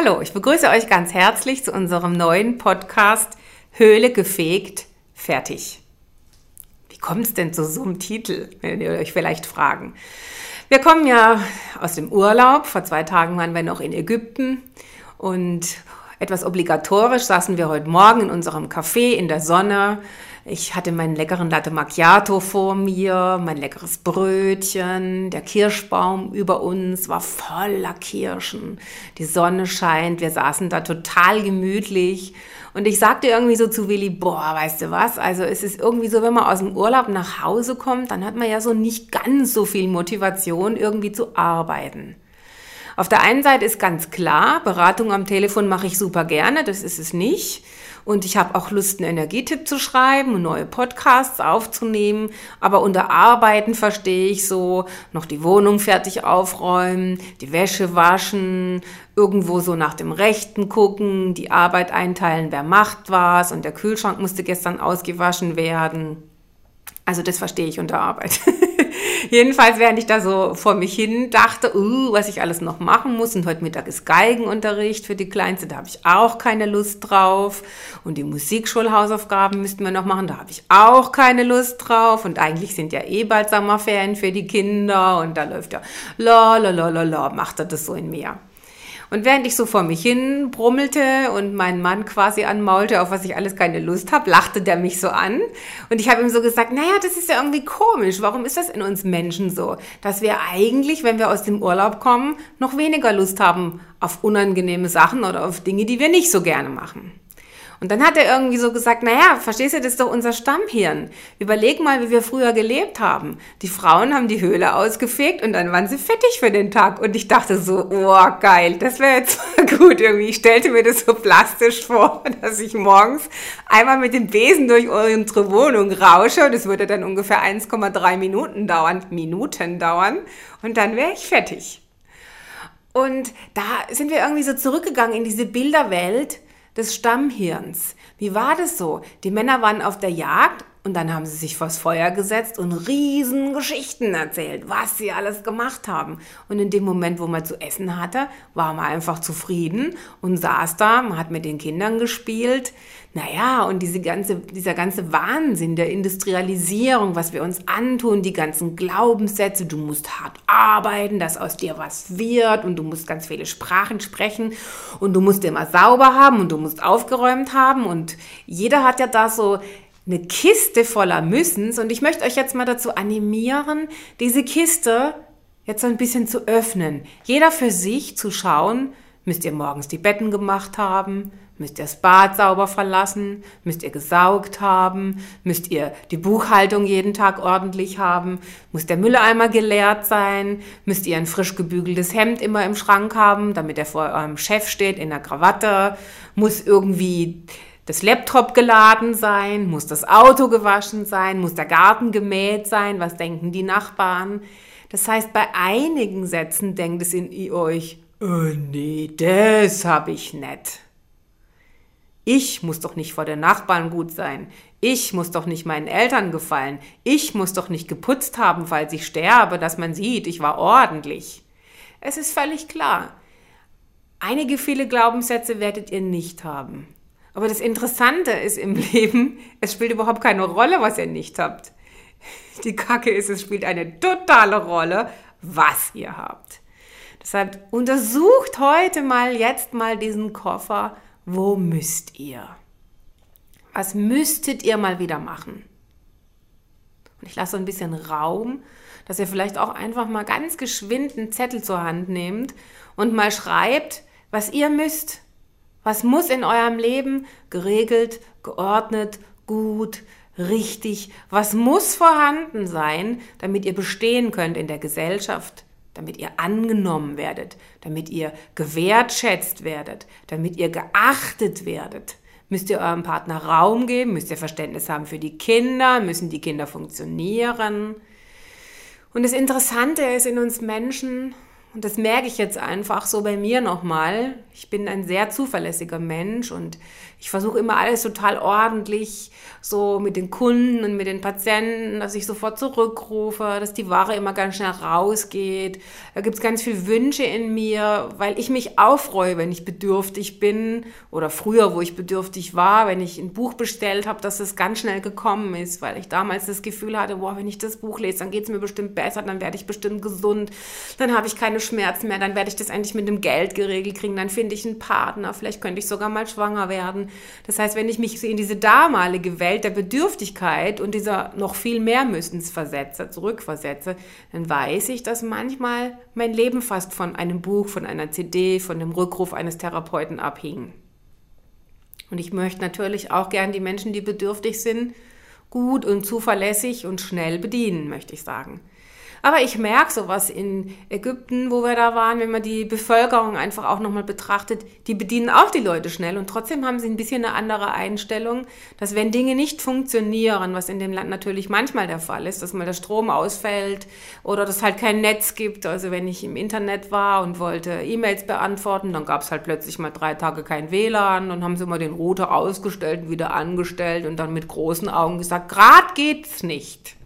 Hallo, ich begrüße euch ganz herzlich zu unserem neuen Podcast Höhle gefegt, fertig. Wie kommt es denn zu so einem Titel, wenn ihr euch vielleicht fragen? Wir kommen ja aus dem Urlaub. Vor zwei Tagen waren wir noch in Ägypten und etwas obligatorisch saßen wir heute Morgen in unserem Café in der Sonne ich hatte meinen leckeren Latte Macchiato vor mir, mein leckeres Brötchen, der Kirschbaum über uns war voller Kirschen. Die Sonne scheint, wir saßen da total gemütlich. Und ich sagte irgendwie so zu Willi, boah, weißt du was? Also es ist irgendwie so, wenn man aus dem Urlaub nach Hause kommt, dann hat man ja so nicht ganz so viel Motivation, irgendwie zu arbeiten. Auf der einen Seite ist ganz klar, Beratung am Telefon mache ich super gerne, das ist es nicht. Und ich habe auch Lust, einen Energietipp zu schreiben neue Podcasts aufzunehmen. Aber unter Arbeiten verstehe ich so, noch die Wohnung fertig aufräumen, die Wäsche waschen, irgendwo so nach dem Rechten gucken, die Arbeit einteilen, wer macht was und der Kühlschrank musste gestern ausgewaschen werden. Also das verstehe ich unter Arbeit. Jedenfalls, während ich da so vor mich hin dachte, uh, was ich alles noch machen muss, und heute Mittag ist Geigenunterricht für die Kleinste, da habe ich auch keine Lust drauf. Und die Musikschulhausaufgaben müssten wir noch machen, da habe ich auch keine Lust drauf. Und eigentlich sind ja eh bald Sommerferien für die Kinder und da läuft ja la la la la la, macht er das so in mir. Und während ich so vor mich hin brummelte und mein Mann quasi anmaulte, auf was ich alles keine Lust habe, lachte der mich so an. Und ich habe ihm so gesagt, naja, das ist ja irgendwie komisch. Warum ist das in uns Menschen so? Dass wir eigentlich, wenn wir aus dem Urlaub kommen, noch weniger Lust haben auf unangenehme Sachen oder auf Dinge, die wir nicht so gerne machen. Und dann hat er irgendwie so gesagt, naja, verstehst du, das ist doch unser Stammhirn. Überleg mal, wie wir früher gelebt haben. Die Frauen haben die Höhle ausgefegt und dann waren sie fettig für den Tag. Und ich dachte so, oh geil, das wäre jetzt mal gut irgendwie. Ich stellte mir das so plastisch vor, dass ich morgens einmal mit dem Besen durch unsere Wohnung rausche. Und es würde dann ungefähr 1,3 Minuten dauern, Minuten dauern. Und dann wäre ich fertig. Und da sind wir irgendwie so zurückgegangen in diese Bilderwelt, des Stammhirns. Wie war das so? Die Männer waren auf der Jagd und dann haben sie sich vors Feuer gesetzt und riesen Geschichten erzählt, was sie alles gemacht haben. Und in dem Moment, wo man zu essen hatte, war man einfach zufrieden und saß da, man hat mit den Kindern gespielt. Naja, und diese ganze, dieser ganze Wahnsinn der Industrialisierung, was wir uns antun, die ganzen Glaubenssätze, du musst hart arbeiten, dass aus dir was wird und du musst ganz viele Sprachen sprechen und du musst immer sauber haben und du musst aufgeräumt haben und jeder hat ja da so eine Kiste voller Müssens und ich möchte euch jetzt mal dazu animieren, diese Kiste jetzt so ein bisschen zu öffnen. Jeder für sich zu schauen, müsst ihr morgens die Betten gemacht haben, müsst ihr das Bad sauber verlassen, müsst ihr gesaugt haben, müsst ihr die Buchhaltung jeden Tag ordentlich haben, muss der Mülleimer geleert sein, müsst ihr ein frisch gebügeltes Hemd immer im Schrank haben, damit er vor eurem Chef steht in der Krawatte, muss irgendwie das Laptop geladen sein, muss das Auto gewaschen sein, muss der Garten gemäht sein, was denken die Nachbarn? Das heißt, bei einigen Sätzen denkt es in euch, oh nee, das hab ich nicht. Ich muss doch nicht vor den Nachbarn gut sein. Ich muss doch nicht meinen Eltern gefallen. Ich muss doch nicht geputzt haben, falls ich sterbe, dass man sieht, ich war ordentlich. Es ist völlig klar. Einige viele Glaubenssätze werdet ihr nicht haben. Aber das Interessante ist im Leben, es spielt überhaupt keine Rolle, was ihr nicht habt. Die Kacke ist, es spielt eine totale Rolle, was ihr habt. Deshalb untersucht heute mal, jetzt mal diesen Koffer. Wo müsst ihr? Was müsstet ihr mal wieder machen? Und ich lasse ein bisschen Raum, dass ihr vielleicht auch einfach mal ganz geschwind einen Zettel zur Hand nehmt und mal schreibt, was ihr müsst. Was muss in eurem Leben geregelt, geordnet, gut, richtig? Was muss vorhanden sein, damit ihr bestehen könnt in der Gesellschaft? Damit ihr angenommen werdet, damit ihr gewertschätzt werdet, damit ihr geachtet werdet. Müsst ihr eurem Partner Raum geben? Müsst ihr Verständnis haben für die Kinder? Müssen die Kinder funktionieren? Und das Interessante ist in uns Menschen, Und das merke ich jetzt einfach so bei mir nochmal. Ich bin ein sehr zuverlässiger Mensch und ich versuche immer alles total ordentlich, so mit den Kunden und mit den Patienten, dass ich sofort zurückrufe, dass die Ware immer ganz schnell rausgeht. Da gibt es ganz viele Wünsche in mir, weil ich mich aufreue, wenn ich bedürftig bin oder früher, wo ich bedürftig war, wenn ich ein Buch bestellt habe, dass es ganz schnell gekommen ist, weil ich damals das Gefühl hatte, boah, wenn ich das Buch lese, dann geht es mir bestimmt besser, dann werde ich bestimmt gesund, dann habe ich keine Schmerzen mehr, dann werde ich das eigentlich mit dem Geld geregelt kriegen, dann finde ich einen Partner, vielleicht könnte ich sogar mal schwanger werden. Das heißt, wenn ich mich in diese damalige Welt der Bedürftigkeit und dieser noch viel mehr Müssens versetze, zurückversetze, dann weiß ich, dass manchmal mein Leben fast von einem Buch, von einer CD, von dem Rückruf eines Therapeuten abhing. Und ich möchte natürlich auch gern die Menschen, die bedürftig sind, gut und zuverlässig und schnell bedienen, möchte ich sagen. Aber ich merke sowas in Ägypten, wo wir da waren, wenn man die Bevölkerung einfach auch nochmal betrachtet, die bedienen auch die Leute schnell und trotzdem haben sie ein bisschen eine andere Einstellung, dass wenn Dinge nicht funktionieren, was in dem Land natürlich manchmal der Fall ist, dass mal der Strom ausfällt oder dass halt kein Netz gibt. Also wenn ich im Internet war und wollte E-Mails beantworten, dann gab es halt plötzlich mal drei Tage kein WLAN und haben sie mal den Router ausgestellt und wieder angestellt und dann mit großen Augen gesagt, grad geht's nicht.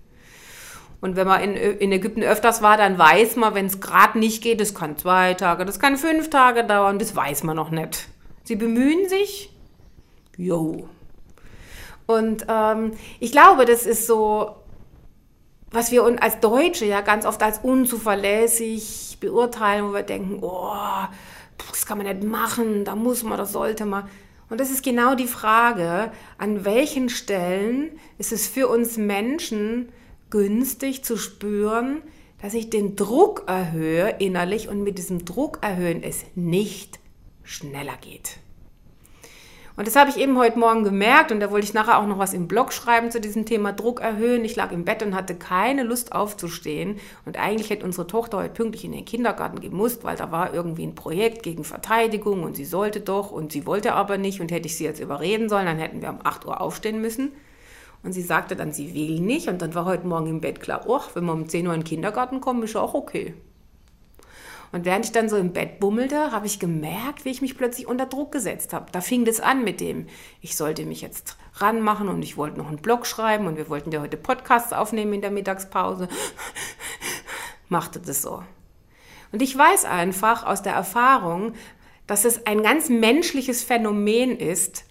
Und wenn man in, in Ägypten öfters war, dann weiß man, wenn es gerade nicht geht, das kann zwei Tage, das kann fünf Tage dauern, das weiß man noch nicht. Sie bemühen sich. Jo. Und ähm, ich glaube, das ist so, was wir als Deutsche ja ganz oft als unzuverlässig beurteilen, wo wir denken, oh, das kann man nicht machen, da muss man, das sollte man. Und das ist genau die Frage, an welchen Stellen ist es für uns Menschen günstig zu spüren, dass ich den Druck erhöhe innerlich und mit diesem Druck erhöhen es nicht schneller geht. Und das habe ich eben heute Morgen gemerkt und da wollte ich nachher auch noch was im Blog schreiben zu diesem Thema Druck erhöhen. Ich lag im Bett und hatte keine Lust aufzustehen und eigentlich hätte unsere Tochter heute pünktlich in den Kindergarten gemusst, weil da war irgendwie ein Projekt gegen Verteidigung und sie sollte doch und sie wollte aber nicht und hätte ich sie jetzt überreden sollen, dann hätten wir um 8 Uhr aufstehen müssen. Und sie sagte dann, sie will nicht. Und dann war heute Morgen im Bett klar, oh, wenn wir um 10 Uhr in den Kindergarten kommen, ist auch okay. Und während ich dann so im Bett bummelte, habe ich gemerkt, wie ich mich plötzlich unter Druck gesetzt habe. Da fing das an mit dem, ich sollte mich jetzt ranmachen und ich wollte noch einen Blog schreiben und wir wollten ja heute Podcasts aufnehmen in der Mittagspause. Machte das so. Und ich weiß einfach aus der Erfahrung, dass es ein ganz menschliches Phänomen ist,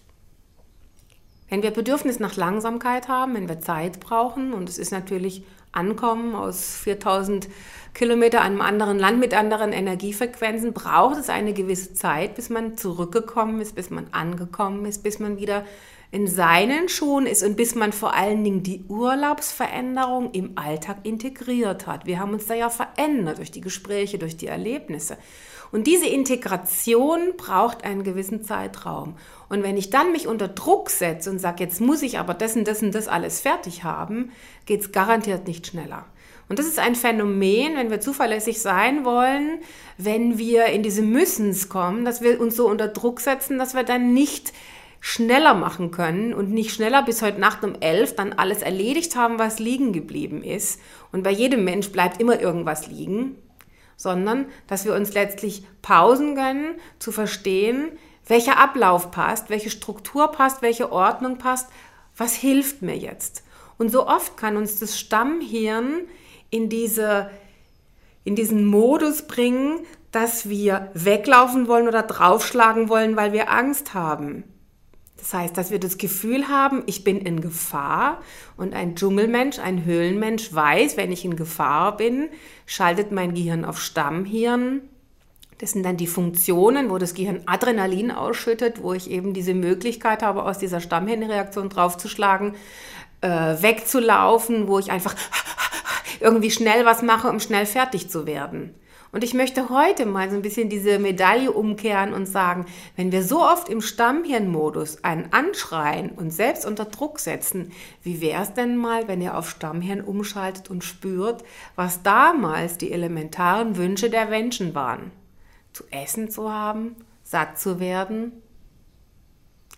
wenn wir Bedürfnis nach Langsamkeit haben, wenn wir Zeit brauchen, und es ist natürlich Ankommen aus 4000 Kilometer einem anderen Land mit anderen Energiefrequenzen, braucht es eine gewisse Zeit, bis man zurückgekommen ist, bis man angekommen ist, bis man wieder in seinen Schuhen ist und bis man vor allen Dingen die Urlaubsveränderung im Alltag integriert hat. Wir haben uns da ja verändert durch die Gespräche, durch die Erlebnisse. Und diese Integration braucht einen gewissen Zeitraum. Und wenn ich dann mich unter Druck setze und sage, jetzt muss ich aber das und das alles fertig haben, geht es garantiert nicht schneller. Und das ist ein Phänomen, wenn wir zuverlässig sein wollen, wenn wir in diese Müssens kommen, dass wir uns so unter Druck setzen, dass wir dann nicht schneller machen können und nicht schneller bis heute Nacht um elf dann alles erledigt haben, was liegen geblieben ist. Und bei jedem Mensch bleibt immer irgendwas liegen sondern dass wir uns letztlich Pausen gönnen, zu verstehen, welcher Ablauf passt, welche Struktur passt, welche Ordnung passt, was hilft mir jetzt. Und so oft kann uns das Stammhirn in, diese, in diesen Modus bringen, dass wir weglaufen wollen oder draufschlagen wollen, weil wir Angst haben. Das heißt, dass wir das Gefühl haben, ich bin in Gefahr und ein Dschungelmensch, ein Höhlenmensch weiß, wenn ich in Gefahr bin, schaltet mein Gehirn auf Stammhirn. Das sind dann die Funktionen, wo das Gehirn Adrenalin ausschüttet, wo ich eben diese Möglichkeit habe, aus dieser Stammhirnreaktion draufzuschlagen, äh, wegzulaufen, wo ich einfach irgendwie schnell was mache, um schnell fertig zu werden. Und ich möchte heute mal so ein bisschen diese Medaille umkehren und sagen, wenn wir so oft im Stammhirnmodus einen anschreien und selbst unter Druck setzen, wie wäre es denn mal, wenn ihr auf Stammhirn umschaltet und spürt, was damals die elementaren Wünsche der Menschen waren? Zu essen zu haben, satt zu werden,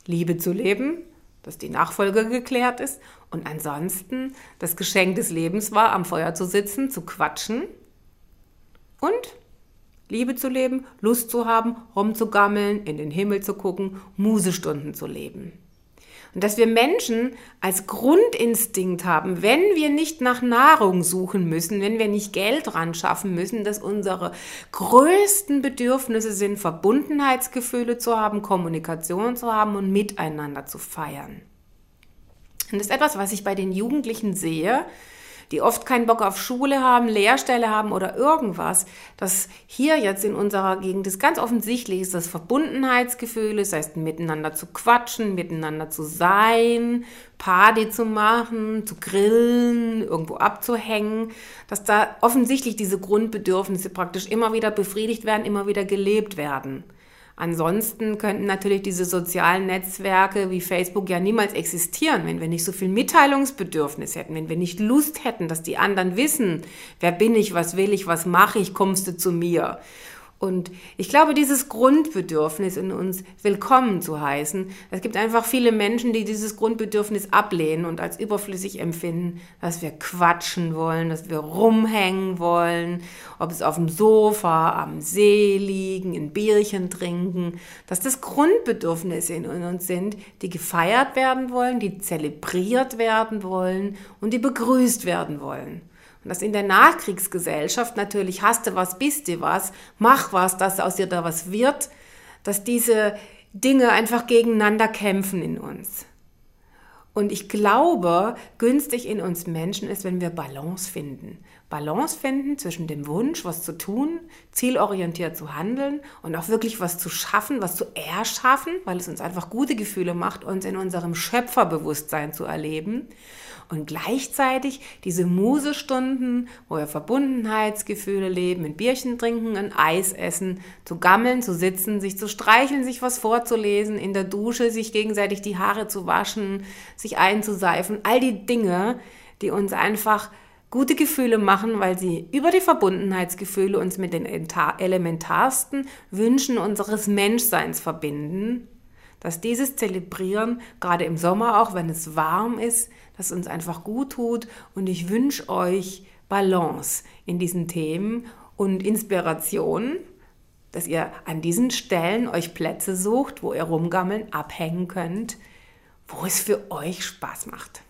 Liebe zu leben, dass die Nachfolge geklärt ist und ansonsten das Geschenk des Lebens war, am Feuer zu sitzen, zu quatschen und Liebe zu leben, Lust zu haben, rumzugammeln, in den Himmel zu gucken, Musestunden zu leben. Und dass wir Menschen als Grundinstinkt haben, wenn wir nicht nach Nahrung suchen müssen, wenn wir nicht Geld ran schaffen müssen, dass unsere größten Bedürfnisse sind, Verbundenheitsgefühle zu haben, Kommunikation zu haben und miteinander zu feiern. Und das ist etwas, was ich bei den Jugendlichen sehe, die oft keinen Bock auf Schule haben, Lehrstelle haben oder irgendwas, dass hier jetzt in unserer Gegend ist ganz offensichtlich ist das Verbundenheitsgefühl, das heißt miteinander zu quatschen, miteinander zu sein, Party zu machen, zu grillen, irgendwo abzuhängen, dass da offensichtlich diese Grundbedürfnisse praktisch immer wieder befriedigt werden, immer wieder gelebt werden. Ansonsten könnten natürlich diese sozialen Netzwerke wie Facebook ja niemals existieren, wenn wir nicht so viel Mitteilungsbedürfnis hätten, wenn wir nicht Lust hätten, dass die anderen wissen, wer bin ich, was will ich, was mache ich, kommst du zu mir. Und ich glaube, dieses Grundbedürfnis in uns willkommen zu heißen, es gibt einfach viele Menschen, die dieses Grundbedürfnis ablehnen und als überflüssig empfinden, dass wir quatschen wollen, dass wir rumhängen wollen, ob es auf dem Sofa, am See liegen, ein Bierchen trinken, dass das Grundbedürfnisse in uns sind, die gefeiert werden wollen, die zelebriert werden wollen und die begrüßt werden wollen. Und das in der Nachkriegsgesellschaft natürlich hast du was, bist du was, mach was, dass aus dir da was wird, dass diese Dinge einfach gegeneinander kämpfen in uns. Und ich glaube, günstig in uns Menschen ist, wenn wir Balance finden. Balance finden zwischen dem Wunsch, was zu tun, zielorientiert zu handeln und auch wirklich was zu schaffen, was zu erschaffen, weil es uns einfach gute Gefühle macht, uns in unserem Schöpferbewusstsein zu erleben. Und gleichzeitig diese Musestunden, wo wir Verbundenheitsgefühle leben, ein Bierchen trinken, ein Eis essen, zu gammeln, zu sitzen, sich zu streicheln, sich was vorzulesen, in der Dusche sich gegenseitig die Haare zu waschen, sich einzuseifen, all die Dinge, die uns einfach gute Gefühle machen, weil sie über die Verbundenheitsgefühle uns mit den elementarsten Wünschen unseres Menschseins verbinden dass dieses Zelebrieren, gerade im Sommer auch, wenn es warm ist, dass uns einfach gut tut. Und ich wünsche euch Balance in diesen Themen und Inspiration, dass ihr an diesen Stellen euch Plätze sucht, wo ihr rumgammeln, abhängen könnt, wo es für euch Spaß macht.